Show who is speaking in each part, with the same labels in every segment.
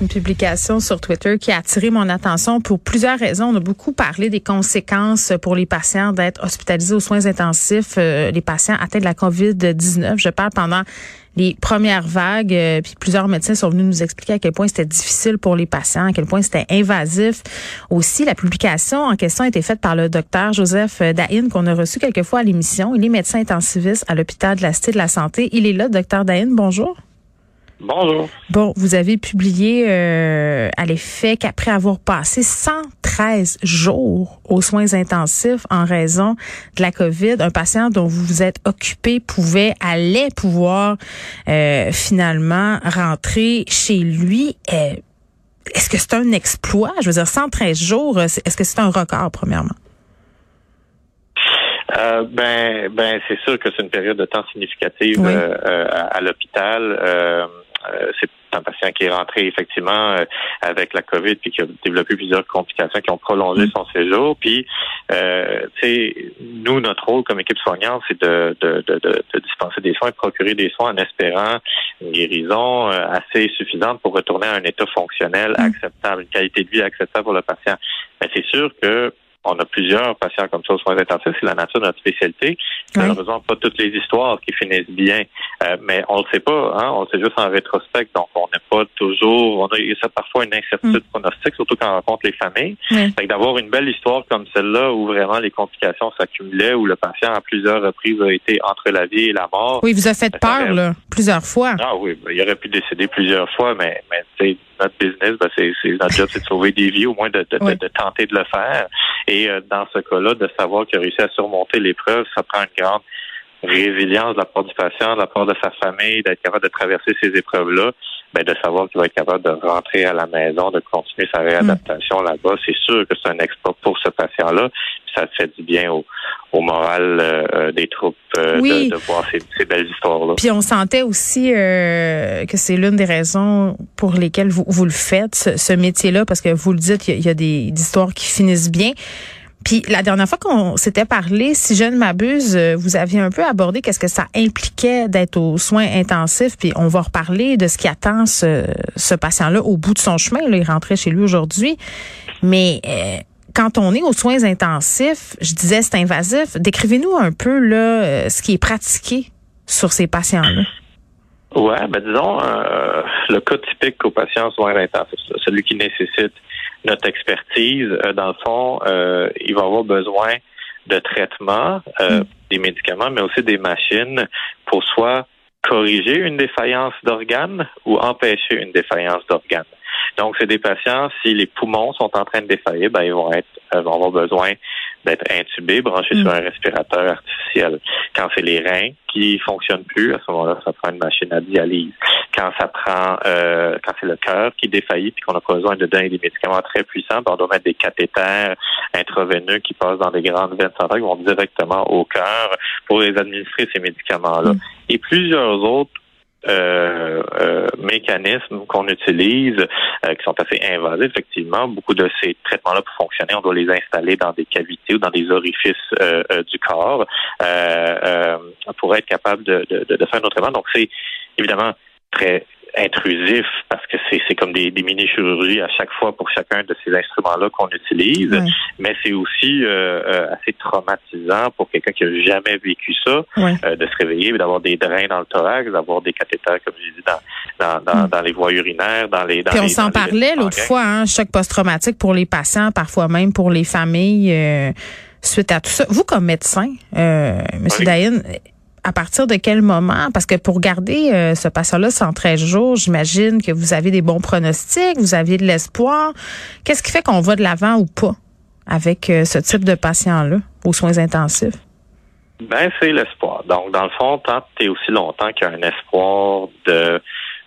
Speaker 1: Une publication sur Twitter qui a attiré mon attention pour plusieurs raisons. On a beaucoup parlé des conséquences pour les patients d'être hospitalisés aux soins intensifs, euh, les patients atteints de la COVID-19. Je parle pendant les premières vagues, euh, puis plusieurs médecins sont venus nous expliquer à quel point c'était difficile pour les patients, à quel point c'était invasif. Aussi, la publication en question a été faite par le docteur Joseph Dahin, qu'on a reçu quelques fois à l'émission. Il est médecin intensiviste à l'hôpital de la Cité de la Santé. Il est là, docteur Dahin. Bonjour.
Speaker 2: Bonjour.
Speaker 1: Bon, vous avez publié euh, à l'effet qu'après avoir passé 113 jours aux soins intensifs en raison de la COVID, un patient dont vous vous êtes occupé pouvait, allait pouvoir euh, finalement rentrer chez lui. Euh, est-ce que c'est un exploit? Je veux dire, 113 jours, est-ce que c'est un record, premièrement?
Speaker 2: Euh, ben, ben, c'est sûr que c'est une période de temps significative
Speaker 1: Oui.
Speaker 2: euh, euh, à, à l'hôpital. Euh, c'est un patient qui est rentré effectivement euh, avec la COVID puis qui a développé plusieurs complications qui ont prolongé
Speaker 1: Mm.
Speaker 2: son séjour. Puis, euh, nous, notre rôle comme équipe soignante, c'est de, de, de, de, de dispenser des soins, de procurer des soins en espérant une guérison euh, assez suffisante pour retourner à un état fonctionnel
Speaker 1: Mm.
Speaker 2: acceptable, une qualité de vie acceptable pour le patient. Mais c'est sûr que on a plusieurs patients comme ça aux soins intensifs, c'est la nature de notre spécialité.
Speaker 1: Oui.
Speaker 2: Malheureusement, pas toutes les histoires qui finissent bien, Euh, mais on le sait pas, hein, on le sait juste en rétrospect, donc on n'est pas toujours, on a il y a parfois une incertitude pronostique, surtout quand on rencontre les familles. Fait que d'avoir une belle histoire comme celle-là où vraiment les complications s'accumulaient, où le patient à plusieurs reprises a été entre la vie et la mort.
Speaker 1: Oui, vous a fait peur, là, plusieurs fois.
Speaker 2: Ah oui, ben, il aurait pu décéder plusieurs fois, mais, mais tu sais, notre business, ben, c'est, c'est notre job, c'est de sauver des vies, au moins de, de,
Speaker 1: Oui.
Speaker 2: de, de tenter de le faire. Et euh, dans ce cas-là, de savoir qu'il a réussi à surmonter l'épreuve, ça prend une grande résilience de la part du patient, de la part de sa famille, d'être capable de traverser ces épreuves-là, ben, de savoir qu'il va être capable de rentrer à la maison, de continuer sa réadaptation là-bas. C'est sûr que c'est un exploit pour ce patient-là. Ça fait du bien au, au moral euh, des troupes euh,
Speaker 1: Oui.
Speaker 2: de, de voir ces, ces belles histoires-là.
Speaker 1: Puis on sentait aussi euh, que c'est l'une des raisons pour lesquelles vous, vous le faites, ce, ce métier-là, parce que vous le dites, il y y a des histoires qui finissent bien. Puis la dernière fois qu'on s'était parlé, si je ne m'abuse, euh, vous aviez un peu abordé qu'est-ce que ça impliquait d'être aux soins intensifs. Puis on va reparler de ce qui attend ce, ce patient-là au bout de son chemin. Là, il rentrait chez lui aujourd'hui. Mais euh, quand on est aux soins intensifs, je disais c'est invasif. Décrivez-nous un peu là euh, ce qui est pratiqué sur ces patients-là.
Speaker 2: Ouais, ben disons le cas typique aux patients en soins intensifs, celui qui nécessite notre expertise, euh, dans le fond, euh, il va avoir besoin de traitements, euh, des médicaments, mais aussi des machines pour soit corriger une défaillance d'organes ou empêcher une défaillance d'organes. Donc, c'est des patients, si les poumons sont en train de défaillir, ben, ils vont être, vont avoir besoin d'être intubés, branchés
Speaker 1: Mm.
Speaker 2: sur un respirateur artificiel. Quand c'est les reins qui fonctionnent plus, à ce moment-là, ça prend une machine à dialyse. Quand ça prend, euh, quand c'est le cœur qui défaillit puis qu'on a besoin de donner des médicaments très puissants, ben, on doit mettre des cathéters intraveineux qui passent dans des grandes veines centrales qui vont directement au cœur pour les administrer ces médicaments-là.
Speaker 1: Mm.
Speaker 2: Et plusieurs autres euh, euh, mécanismes qu'on utilise euh, qui sont assez invasifs, effectivement. Beaucoup de ces traitements-là, pour fonctionner, on doit les installer dans des cavités ou dans des orifices euh, euh, du corps pour être capable de, de, de faire notre traitement. Donc, c'est évidemment très intrusif parce que c'est comme des, des mini-chirurgies à chaque fois pour chacun de ces instruments-là qu'on utilise, mais c'est aussi euh, euh, assez traumatisant pour quelqu'un qui a jamais vécu ça, euh, de se réveiller, d'avoir des drains dans le thorax, d'avoir des cathéters, comme j'ai dit, dans, dans, dans,
Speaker 1: Mm.
Speaker 2: dans les voies urinaires, dans les... Dans
Speaker 1: Puis on s'en parlait l'autre fois, hein, choc post-traumatique pour les patients, parfois même pour les familles, euh, suite à tout ça. Vous, comme médecin, euh, Monsieur
Speaker 2: Oui.
Speaker 1: Dayan, à partir de quel moment? Parce que pour garder euh, ce patient-là 113 jours, j'imagine que vous avez des bons pronostics, vous aviez de l'espoir. Qu'est-ce qui fait qu'on va de l'avant ou pas avec euh, ce type de patient-là aux soins intensifs?
Speaker 2: Ben, c'est l'espoir. Donc, dans le fond, tant que tu aussi longtemps qu'il y a un espoir de,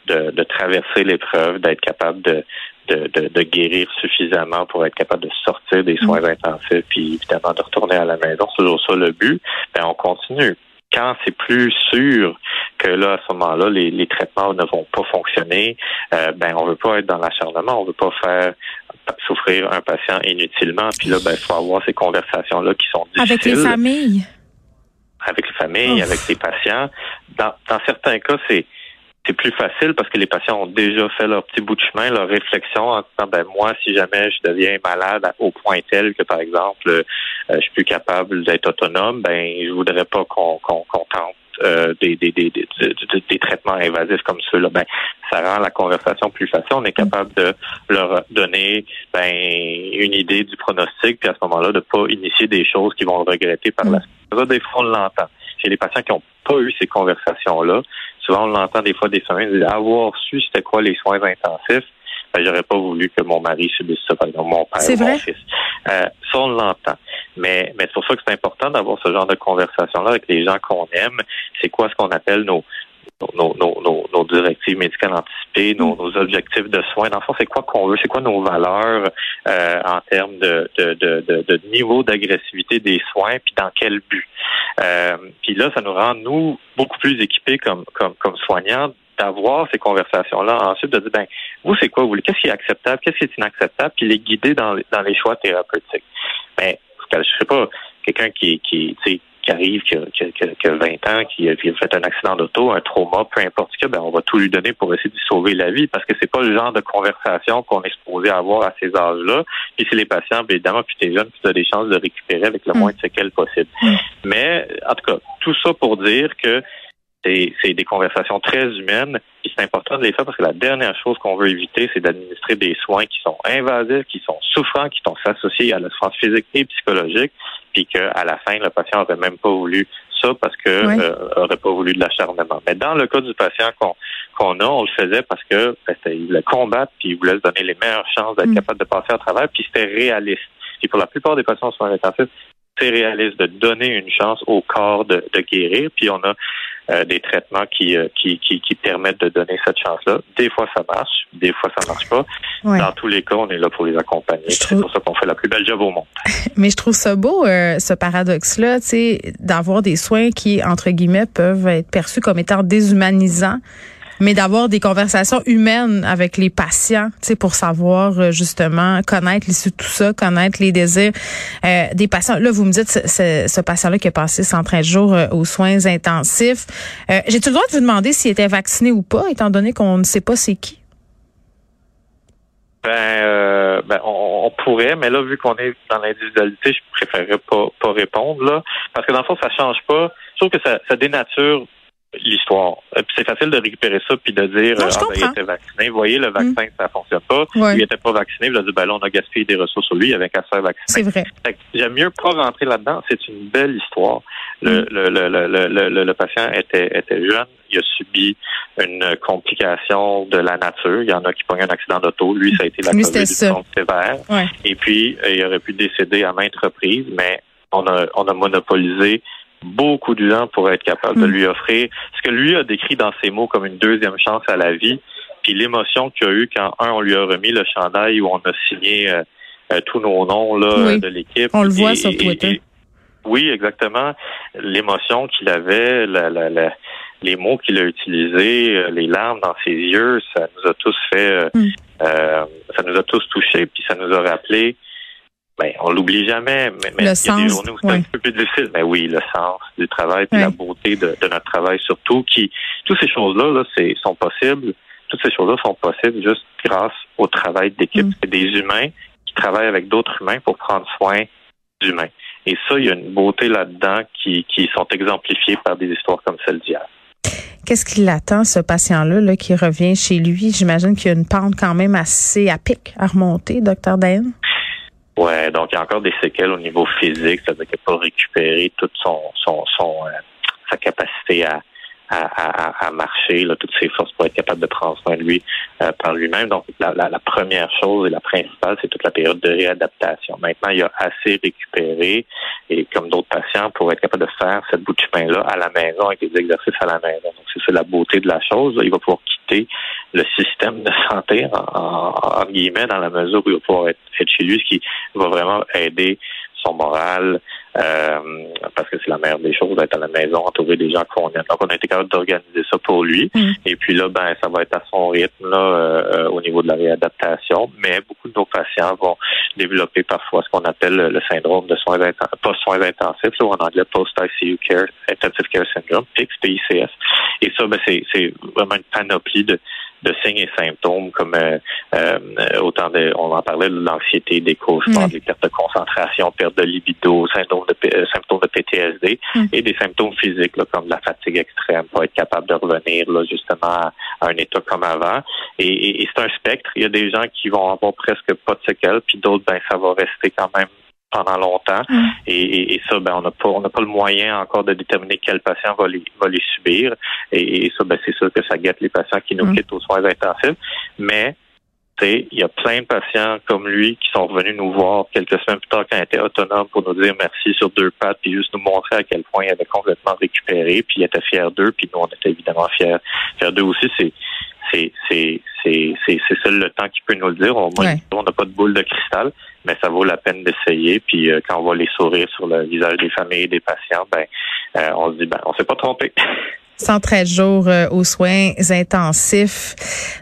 Speaker 2: de, de traverser l'épreuve, d'être capable de, de, de, de guérir suffisamment pour être capable de sortir des soins intensifs, puis évidemment de retourner à la maison, c'est toujours ça le but, ben, on continue. Quand c'est plus sûr que là, à ce moment-là, les, les traitements ne vont pas fonctionner, euh, ben on veut pas être dans l'acharnement, on veut pas faire souffrir un patient inutilement. Puis là, ben, il faut avoir ces conversations-là qui sont difficiles.
Speaker 1: Avec les familles?
Speaker 2: Avec les familles, avec les patients. Dans, dans certains cas, c'est c'est plus facile parce que les patients ont déjà fait leur petit bout de chemin, leur réflexion en disant ben moi si jamais je deviens malade au point tel que par exemple euh, je suis plus capable d'être autonome, ben je voudrais pas qu'on tente euh, des, des, des, des, traitements invasifs comme ceux-là, ben, ça rend la conversation plus facile. On est capable de leur donner ben, une idée du pronostic, puis à ce moment-là, de pas initier des choses qui vont regretter par la suite. Des fois, on l'entend. Chez les patients qui n'ont pas eu ces conversations-là, souvent on l'entend des fois des familles dire avoir su c'était quoi les soins intensifs, ben, j'aurais pas voulu que mon mari subisse ça, par exemple, mon père ou mon fils. Euh, ça, on l'entend. Mais, mais c'est pour ça que c'est important d'avoir ce genre de conversation-là avec les gens qu'on aime. C'est quoi ce qu'on appelle nos, nos, nos, nos, directives médicales anticipées, nos, nos objectifs de soins. Dans le fond, c'est quoi qu'on veut, c'est quoi nos valeurs euh, en termes de, de, de, de, niveau d'agressivité des soins, puis dans quel but? Euh, puis là, ça nous rend, nous, beaucoup plus équipés comme, comme, comme soignants d'avoir ces conversations-là. Ensuite, de dire, ben, vous, c'est quoi vous voulez? Qu'est-ce qui est acceptable? Qu'est-ce qui est inacceptable? Puis les guider dans, dans les choix thérapeutiques. Ben, je sais pas, quelqu'un qui, qui, qui arrive, qui a, qui, 20 ans, qui a, fait un accident d'auto, un trauma, peu importe ce que, ben, on va tout lui donner pour essayer de sauver la vie parce que c'est pas le genre de conversation qu'on est supposé avoir à ces âges-là. Puis si les patients, bien évidemment, plus t'es jeune, plus tu as des chances de récupérer avec le mm. moins de séquelles possible. Mm. Mais, en tout cas, tout ça pour dire que c'est des conversations très humaines et c'est important de les faire parce que la dernière chose qu'on veut éviter, c'est d'administrer des soins qui sont invasifs, qui sont souffrants, qui sont associés à la souffrance physique et psychologique, puis qu'à la fin, le patient n'aurait même pas voulu ça parce que euh, aurait pas voulu de l'acharnement. Mais dans le cas du patient qu'on qu'on a, on le faisait parce que ben, il voulait combattre, puis il voulait se donner les meilleures chances d'être mm. capable de passer à travers, puis c'était réaliste. Et pour la plupart des patients soins intensifs, c'est réaliste de donner une chance au corps de, de guérir. Puis on a euh, des traitements qui, euh, qui, qui, qui, permettent de donner cette chance-là. Des fois, ça marche, des fois, ça marche pas. Dans tous les cas, on est là pour les accompagner. C'est pour ça qu'on fait la plus belle job au monde.
Speaker 1: Mais je trouve ça beau, euh, ce paradoxe-là, d'avoir des soins qui, entre guillemets, peuvent être perçus comme étant déshumanisants mais d'avoir des conversations humaines avec les patients, tu sais, pour savoir euh, justement connaître l'issue de tout ça, connaître les désirs euh, des patients. Là, vous me dites ce, ce patient-là qui a passé 113 jours euh, aux soins intensifs. J'ai-tu le droit de vous demander s'il était vacciné ou pas, étant donné qu'on ne sait pas c'est qui?
Speaker 2: Ben, ben on, pourrait, mais là, vu qu'on est dans l'individualité, je préférerais pas, pas répondre là, parce que dans le fond, ça change pas. Je trouve que ça, ça dénature l'histoire. Euh, c'est facile de récupérer ça puis de dire
Speaker 1: ah, ben,
Speaker 2: il était vacciné. Vous voyez, le mm. vaccin, ça fonctionne pas. Il n'était pas vacciné. Vous avez dit ben là, on a gaspillé des ressources sur lui, il avait qu'à se faire vacciner.
Speaker 1: C'est vrai.
Speaker 2: J'aime mieux pas rentrer là-dedans. C'est une belle histoire. Le, mm. le, le, le, le, patient était, était jeune. Il a subi une complication de la nature. Il y en a qui pognent un accident d'auto. Lui, ça a été la COVID sévère. Et puis, il aurait pu décéder à maintes reprises, mais on a, on a monopolisé beaucoup de gens pour être capable de lui offrir ce que lui a décrit dans ses mots comme une deuxième chance à la vie, puis l'émotion qu'il a eu quand, un, on lui a remis le chandail où on a signé euh, euh, tous nos noms là, de l'équipe.
Speaker 1: On le voit sur Twitter.
Speaker 2: oui, exactement. L'émotion qu'il avait, la, la, les mots qu'il a utilisés, euh, les larmes dans ses yeux, ça nous a tous fait, mm. ça nous a tous touchés, puis ça nous a rappelé ben, on l'oublie jamais, mais, il y a des journées où c'est un peu plus difficile. Mais oui, le sens du travail, puis la beauté de, notre travail surtout, qui, toutes ces choses-là, là, c'est, sont possibles. Toutes ces choses-là sont possibles juste grâce au travail d'équipe. Mm. C'est des humains qui travaillent avec d'autres humains pour prendre soin d'humains. Et ça, il y a une beauté là-dedans qui, qui sont exemplifiées par des histoires comme celle d'hier.
Speaker 1: Qu'est-ce qui l'attend, ce patient-là, là, qui revient chez lui? J'imagine qu'il y a une pente quand même assez à pic à remonter, docteur Dayan.
Speaker 2: Ouais, donc il y a encore des séquelles au niveau physique, c'est-à-dire qu'il n'a pas récupéré toute son, son, son euh, sa capacité à, à, à, marcher, là, toutes ses forces pour être capable de prendre soin de lui euh, par lui-même. Donc, la, la, première chose et la principale, c'est toute la période de réadaptation. Maintenant, il a assez récupéré, et comme d'autres patients, pour être capable de faire cette bout de chemin-là à la maison, avec des exercices à la maison. Donc, c'est la beauté de la chose. Il va pouvoir quitter le système de santé, en, en, guillemets, dans la mesure où il va pouvoir être chez lui, ce qui va vraiment aider son moral, euh, parce que c'est la meilleure des choses d'être à la maison, entouré des gens qu'on aime. Donc, on a été capable d'organiser ça pour lui.
Speaker 1: Mm.
Speaker 2: Et puis là, ben, ça va être à son rythme là, euh, au niveau de la réadaptation. Mais beaucoup de nos patients vont développer parfois ce qu'on appelle le syndrome de soins post-soins intensifs, ou en anglais post-ICU care, intensive care syndrome, PICS, PICS. Et ça, ben, c'est vraiment une panoplie de de signes et symptômes comme euh, euh, autant de, on en parlait de l'anxiété, des cauchemars, des pertes de concentration, perte de libido, symptômes de, euh, symptômes de PTSD
Speaker 1: mm.
Speaker 2: et des symptômes physiques là, comme la fatigue extrême pour être capable de revenir là, justement à, un état comme avant. Et, et c'est un spectre. Il y a des gens qui vont avoir presque pas de séquelles, puis d'autres, ben ça va rester quand même pendant longtemps.
Speaker 1: Mm.
Speaker 2: Et, et, ça, ben, on n'a pas, on n'a pas le moyen encore de déterminer quel patient va les, va les subir. Et, ça, ben, c'est sûr que ça guette les patients qui nous
Speaker 1: mm.
Speaker 2: quittent aux soins intensifs. Mais il y a plein de patients comme lui qui sont venus nous voir quelques semaines plus tard quand il était autonome pour nous dire merci sur deux pattes, puis juste nous montrer à quel point il avait complètement récupéré, puis il était fier d'eux, puis nous on était évidemment fiers, fiers d'eux aussi. C'est c'est c'est c'est c'est seul le temps qui peut nous le dire. On n'a pas de boule de cristal, mais ça vaut la peine d'essayer. Puis euh, quand on voit les sourires sur le visage des familles et des patients, ben euh, on se dit ben on s'est pas trompé.
Speaker 1: 113 jours euh, aux soins intensifs.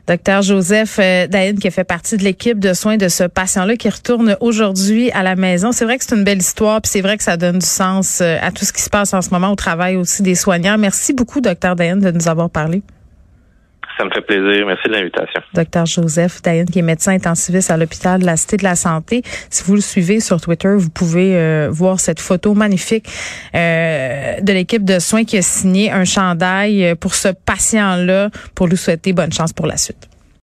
Speaker 1: Docteur Joseph Daïn, qui fait partie de l'équipe de soins de ce patient-là qui retourne aujourd'hui à la maison. C'est vrai que c'est une belle histoire, puis c'est vrai que ça donne du sens à tout ce qui se passe en ce moment au travail aussi des soignants. Merci beaucoup, docteur Daïn, de nous avoir parlé.
Speaker 2: Ça me fait plaisir. Merci de l'invitation.
Speaker 1: Docteur Joseph Dayan, qui est médecin intensiviste à l'hôpital de la Cité de la Santé. Si vous le suivez sur Twitter, vous pouvez euh, voir cette photo magnifique euh, de l'équipe de soins qui a signé un chandail pour ce patient-là pour lui souhaiter bonne chance pour la suite.